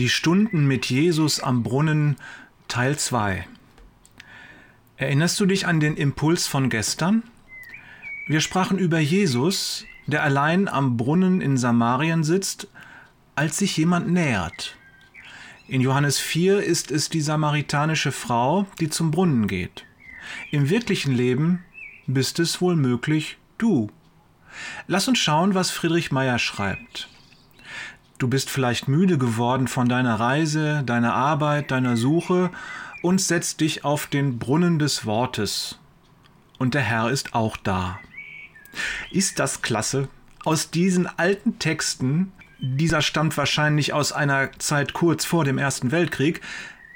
Die Stunden mit Jesus am Brunnen Teil 2 Erinnerst du dich an den Impuls von gestern? Wir sprachen über Jesus, der allein am Brunnen in Samarien sitzt, als sich jemand nähert. In Johannes 4 ist es die samaritanische Frau, die zum Brunnen geht. Im wirklichen Leben bist es wohl möglich du. Lass uns schauen, was Friedrich Meyer schreibt. Du bist vielleicht müde geworden von deiner Reise, deiner Arbeit, deiner Suche und setzt dich auf den Brunnen des Wortes. Und der Herr ist auch da. Ist das klasse? Aus diesen alten Texten, dieser stammt wahrscheinlich aus einer Zeit kurz vor dem Ersten Weltkrieg,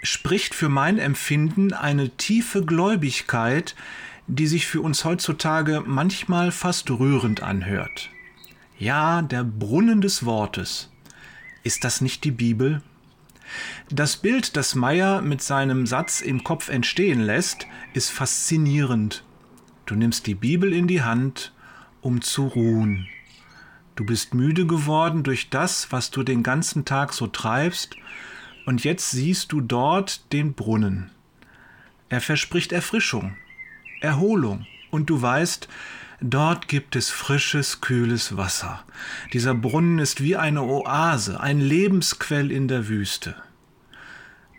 spricht für mein Empfinden eine tiefe Gläubigkeit, die sich für uns heutzutage manchmal fast rührend anhört. Ja, der Brunnen des Wortes. Ist das nicht die Bibel? Das Bild, das Meyer mit seinem Satz im Kopf entstehen lässt, ist faszinierend. Du nimmst die Bibel in die Hand, um zu ruhen. Du bist müde geworden durch das, was du den ganzen Tag so treibst, und jetzt siehst du dort den Brunnen. Er verspricht Erfrischung, Erholung, und du weißt, Dort gibt es frisches, kühles Wasser. Dieser Brunnen ist wie eine Oase, ein Lebensquell in der Wüste.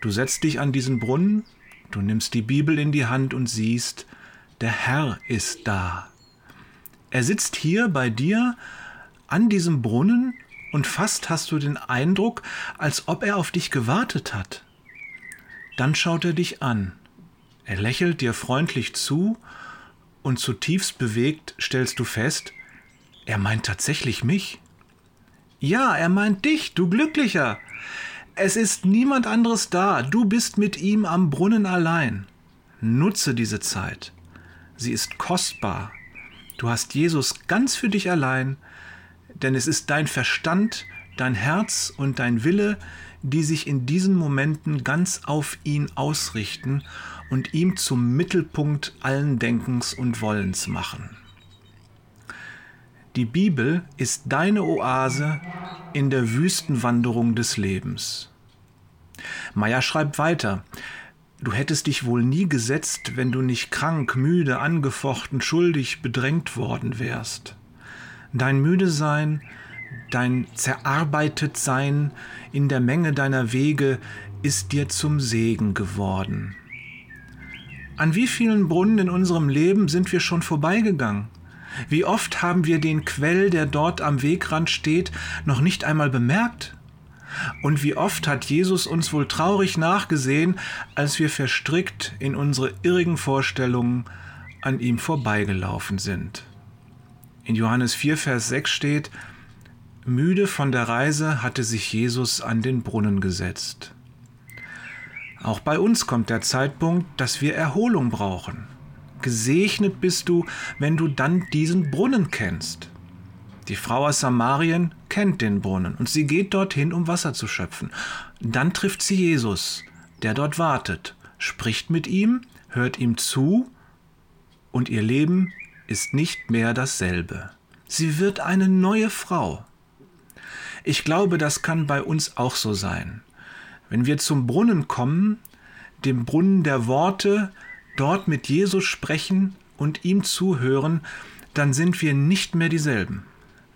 Du setzt dich an diesen Brunnen, du nimmst die Bibel in die Hand und siehst, der Herr ist da. Er sitzt hier bei dir an diesem Brunnen und fast hast du den Eindruck, als ob er auf dich gewartet hat. Dann schaut er dich an. Er lächelt dir freundlich zu und zutiefst bewegt stellst du fest, er meint tatsächlich mich. Ja, er meint dich, du Glücklicher. Es ist niemand anderes da, du bist mit ihm am Brunnen allein. Nutze diese Zeit. Sie ist kostbar. Du hast Jesus ganz für dich allein, denn es ist dein Verstand, dein Herz und dein Wille, die sich in diesen Momenten ganz auf ihn ausrichten und ihm zum Mittelpunkt allen Denkens und Wollens machen. Die Bibel ist deine Oase in der Wüstenwanderung des Lebens. Meyer schreibt weiter, Du hättest dich wohl nie gesetzt, wenn du nicht krank, müde, angefochten, schuldig, bedrängt worden wärst. Dein Müdesein, dein Zerarbeitetsein in der Menge deiner Wege ist dir zum Segen geworden. An wie vielen Brunnen in unserem Leben sind wir schon vorbeigegangen? Wie oft haben wir den Quell, der dort am Wegrand steht, noch nicht einmal bemerkt? Und wie oft hat Jesus uns wohl traurig nachgesehen, als wir verstrickt in unsere irrigen Vorstellungen an ihm vorbeigelaufen sind. In Johannes 4, Vers 6 steht, Müde von der Reise hatte sich Jesus an den Brunnen gesetzt. Auch bei uns kommt der Zeitpunkt, dass wir Erholung brauchen. Gesegnet bist du, wenn du dann diesen Brunnen kennst. Die Frau aus Samarien kennt den Brunnen und sie geht dorthin, um Wasser zu schöpfen. Dann trifft sie Jesus, der dort wartet, spricht mit ihm, hört ihm zu und ihr Leben ist nicht mehr dasselbe. Sie wird eine neue Frau. Ich glaube, das kann bei uns auch so sein. Wenn wir zum Brunnen kommen, dem Brunnen der Worte, dort mit Jesus sprechen und ihm zuhören, dann sind wir nicht mehr dieselben.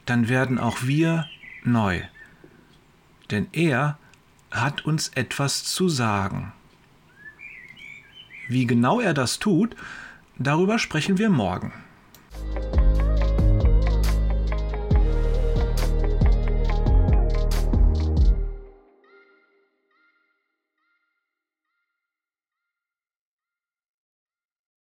Dann werden auch wir neu. Denn er hat uns etwas zu sagen. Wie genau er das tut, darüber sprechen wir morgen.